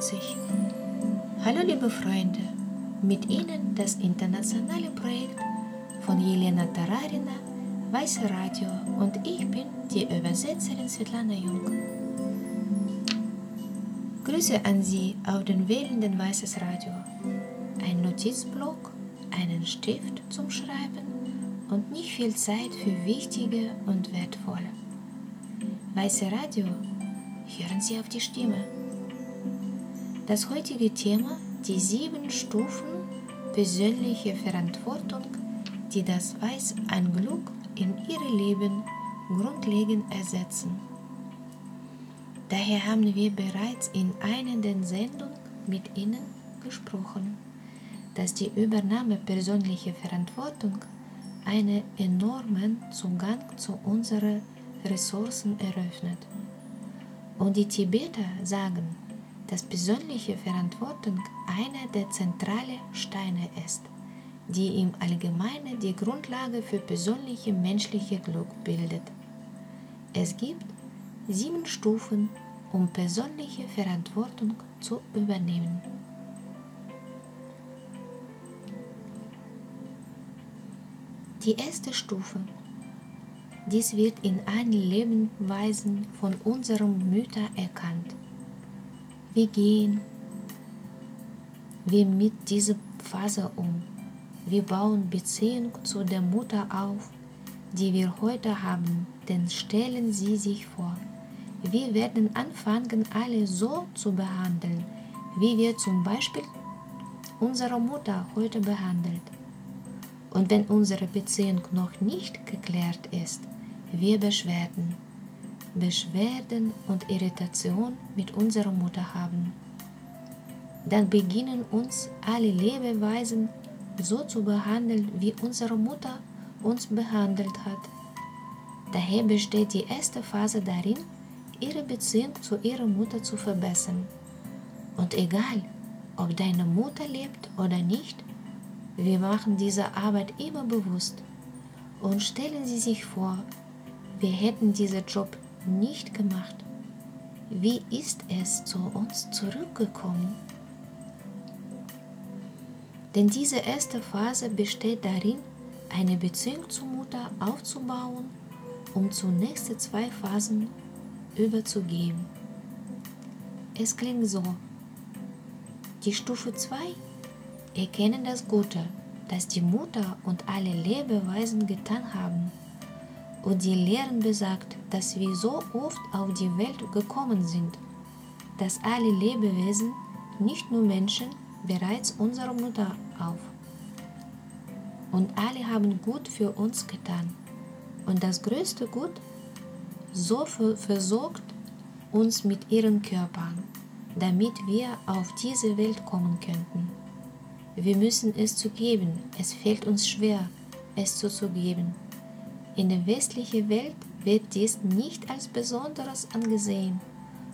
Kluges Radio, Sendung 53. Hallo liebe Freunde, mit Ihnen das internationale Projekt von Jelena Tararina, Weiße Radio und ich bin die Übersetzerin Svetlana Jung. Grüße an Sie auf den wählenden Weißes Radio. Ein Notizblock, einen Stift zum Schreiben und nicht viel Zeit für wichtige und wertvolle. Weiße Radio, hören Sie auf die Stimme. Das heutige Thema, die sieben Stufen persönliche Verantwortung, die das Weiß an Glück in Ihr Leben grundlegend ersetzen. Daher haben wir bereits in einer der Sendungen mit Ihnen gesprochen, dass die Übernahme persönlicher Verantwortung einen enormen Zugang zu unseren Ressourcen eröffnet. Und die Tibeter sagen, dass persönliche Verantwortung einer der zentralen Steine ist, die im Allgemeinen die Grundlage für persönliche menschliche Glück bildet. Es gibt sieben Stufen, um persönliche Verantwortung zu übernehmen. Die erste Stufe dies wird in allen Lebensweisen von unseren Müttern erkannt. Wir gehen wir mit dieser Phase um. Wir bauen Beziehung zu der Mutter auf, die wir heute haben, denn stellen Sie sich vor, wir werden anfangen, alle so zu behandeln, wie wir zum Beispiel unsere Mutter heute behandelt. Und wenn unsere Beziehung noch nicht geklärt ist, wir Beschwerden, Beschwerden und Irritation mit unserer Mutter haben. Dann beginnen uns alle Lebeweisen so zu behandeln, wie unsere Mutter uns behandelt hat. Daher besteht die erste Phase darin, ihre Beziehung zu ihrer Mutter zu verbessern. Und egal, ob deine Mutter lebt oder nicht, wir machen diese Arbeit immer bewusst. Und stellen Sie sich vor, wir hätten diesen Job nicht gemacht. Wie ist es zu uns zurückgekommen? Denn diese erste Phase besteht darin, eine Beziehung zur Mutter aufzubauen, um zu nächsten zwei Phasen überzugehen. Es klingt so. Die Stufe 2 erkennen das Gute, das die Mutter und alle Lebeweisen getan haben und die Lehren besagt, dass wir so oft auf die Welt gekommen sind, dass alle Lebewesen, nicht nur Menschen, bereits unsere Mutter auf. Und alle haben gut für uns getan. Und das größte Gut, so versorgt uns mit ihren Körpern, damit wir auf diese Welt kommen könnten. Wir müssen es zu geben, es fällt uns schwer, es zuzugeben. In der westlichen Welt wird dies nicht als Besonderes angesehen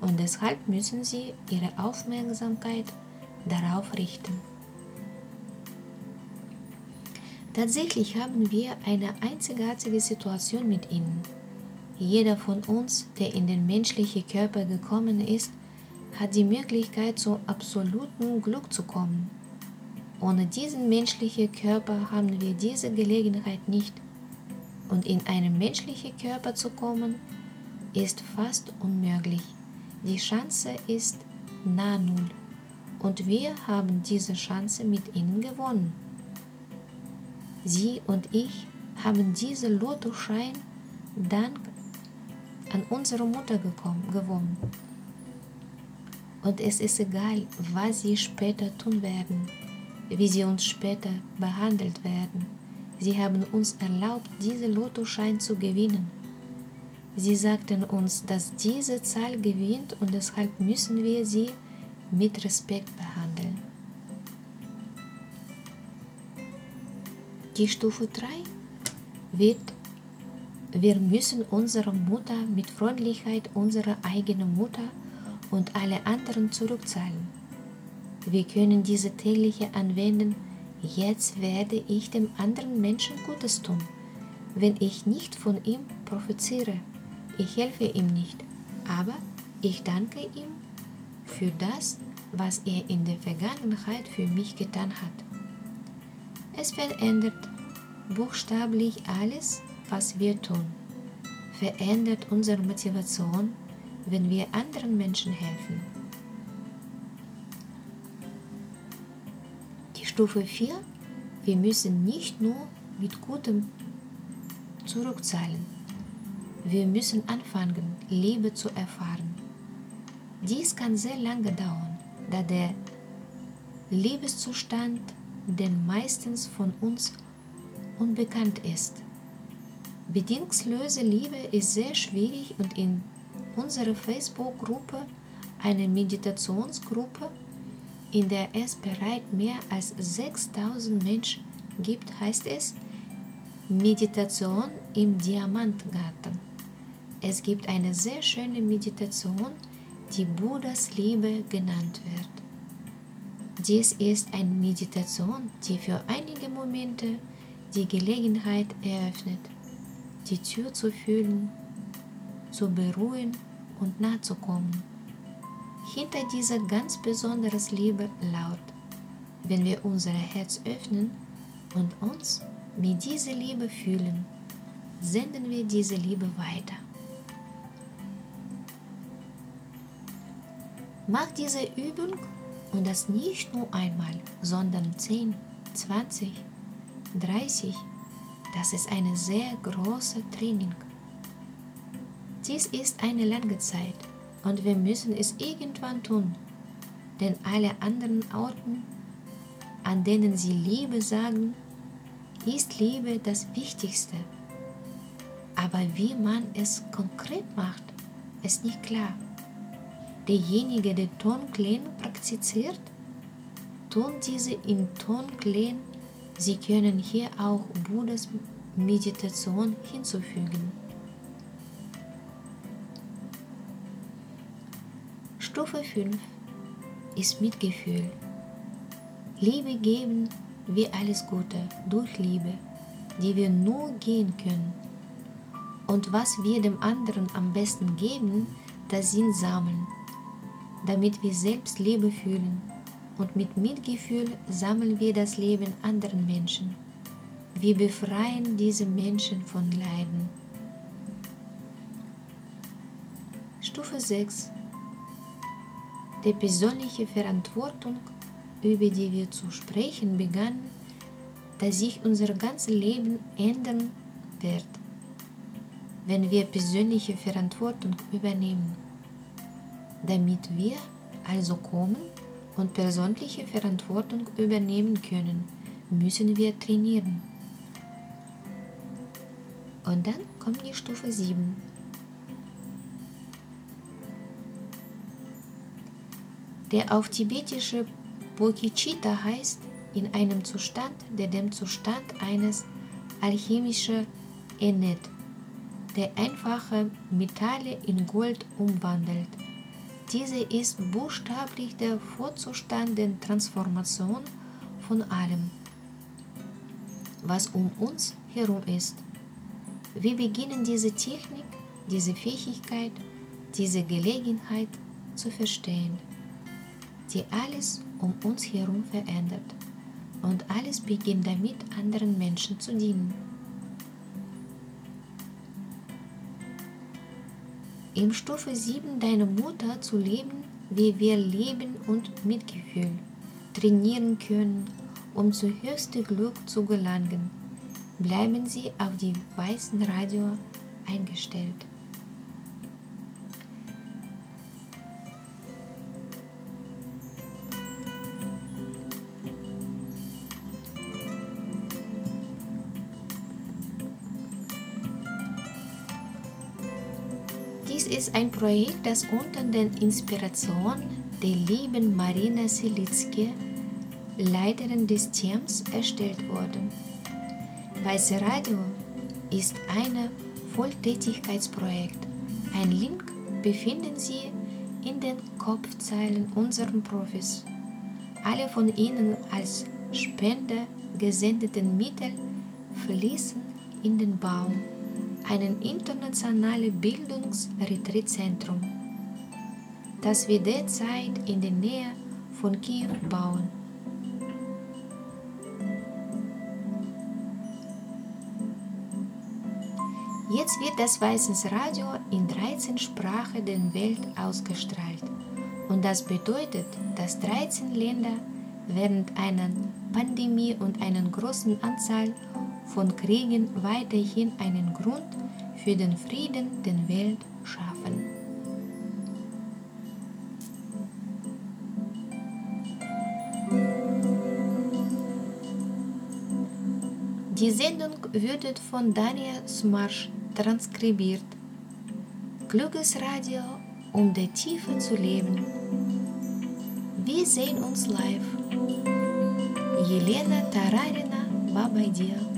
und deshalb müssen sie ihre Aufmerksamkeit darauf richten. Tatsächlich haben wir eine einzigartige Situation mit ihnen. Jeder von uns, der in den menschlichen Körper gekommen ist, hat die Möglichkeit, zu absolutem Glück zu kommen. Ohne diesen menschlichen Körper haben wir diese Gelegenheit nicht und in einen menschlichen Körper zu kommen, ist fast unmöglich. Die Chance ist nah null und wir haben diese Chance mit ihnen gewonnen. Sie und ich haben diesen Lottoschein dank an unsere Mutter gekommen, gewonnen. Und es ist egal, was sie später tun werden, wie sie uns später behandelt werden Sie haben uns erlaubt, diesen Lottoschein zu gewinnen. Sie sagten uns, dass diese Zahl gewinnt und deshalb müssen wir sie mit Respekt behandeln. Die Stufe 3 wird, wir müssen unsere Mutter mit Freundlichkeit unserer eigenen Mutter und alle anderen zurückzahlen. Wir können diese tägliche anwenden, Jetzt werde ich dem anderen Menschen Gutes tun, wenn ich nicht von ihm profitiere. Ich helfe ihm nicht, aber Ich danke ihm für das, was er in der Vergangenheit für mich getan hat. Es verändert buchstäblich alles, was wir tun, verändert unsere Motivation, wenn wir anderen Menschen helfen. Stufe 4, wir müssen nicht nur mit Gutem zurückzahlen. Wir müssen anfangen, Liebe zu erfahren. Dies kann sehr lange dauern, da der Liebeszustand den meistens von uns unbekannt ist. Bedingungslose Liebe ist sehr schwierig und in unserer Facebook-Gruppe, eine Meditationsgruppe, in der es bereits mehr als 6000 Menschen gibt, heißt es Meditation im Diamantgarten. Es gibt eine sehr schöne Meditation, die Buddhas Liebe genannt wird. Dies ist eine Meditation, die für einige Momente die Gelegenheit eröffnet, die Tür zu fühlen, zu beruhen und nahe zu kommen. Hinter dieser ganz besonderen Liebe laut, wenn wir unser Herz öffnen und uns mit dieser Liebe fühlen, senden wir diese Liebe weiter. Mach diese Übung und das nicht nur einmal, sondern 10, 20, 30. Das ist eine sehr große Training. Dies ist eine lange Zeit und wir müssen es irgendwann tun, denn alle anderen Orten, an denen sie Liebe sagen, ist Liebe das Wichtigste. Aber wie man es konkret macht, ist nicht klar. Derjenige, der Tonklen praktiziert, tun diese in Tonklen. Sie können hier auch Buddhas Meditation hinzufügen. Stufe 5 ist Mitgefühl. Liebe geben wir alles Gute durch Liebe, die wir nur gehen können. Und was wir dem anderen am besten geben, das sind Sammeln, damit wir selbst Liebe fühlen. Und mit Mitgefühl sammeln wir das Leben anderen Menschen. Wir befreien diese Menschen von Leiden. Stufe 6 die persönliche Verantwortung, über die wir zu sprechen begannen, dass sich unser ganzes Leben ändern wird, wenn wir persönliche Verantwortung übernehmen. Damit wir also kommen und persönliche Verantwortung übernehmen können, müssen wir trainieren. Und dann kommt die Stufe 7. der auf tibetische Bodhicitta heißt, in einem Zustand, der dem Zustand eines alchemischen Enet, der einfache Metalle in Gold umwandelt. Diese ist buchstäblich der Vorzustand der Transformation von allem, was um uns herum ist. Wir beginnen diese Technik, diese Fähigkeit, diese Gelegenheit zu verstehen die alles um uns herum verändert. Und alles beginnt damit, anderen Menschen zu dienen. Im Stufe 7 deine Mutter zu leben, wie wir Leben und Mitgefühl trainieren können, um zu höchstem Glück zu gelangen. Bleiben Sie auf die weißen Radio eingestellt. Ist ein Projekt, das unter der Inspiration der lieben Marina Selitzke, Leiterin des Teams, erstellt wurde. Weiße Radio ist ein Volltätigkeitsprojekt. Ein Link befinden Sie in den Kopfzeilen unserer Profis. Alle von Ihnen als Spender gesendeten Mittel fließen in den Baum ein internationales Bildungsretreatzentrum. das wir derzeit in der Nähe von Kiew bauen. Jetzt wird das Weißes Radio in 13 Sprachen der Welt ausgestrahlt. Und das bedeutet, dass 13 Länder während einer Pandemie und einer großen Anzahl von Kriegen weiterhin einen Grund für den Frieden der Welt schaffen. Die Sendung wird von Daniel Smarsch transkribiert. Kluges Radio, um der Tiefe zu leben. Wir sehen uns live. Елена Тарарина, Баба Дел.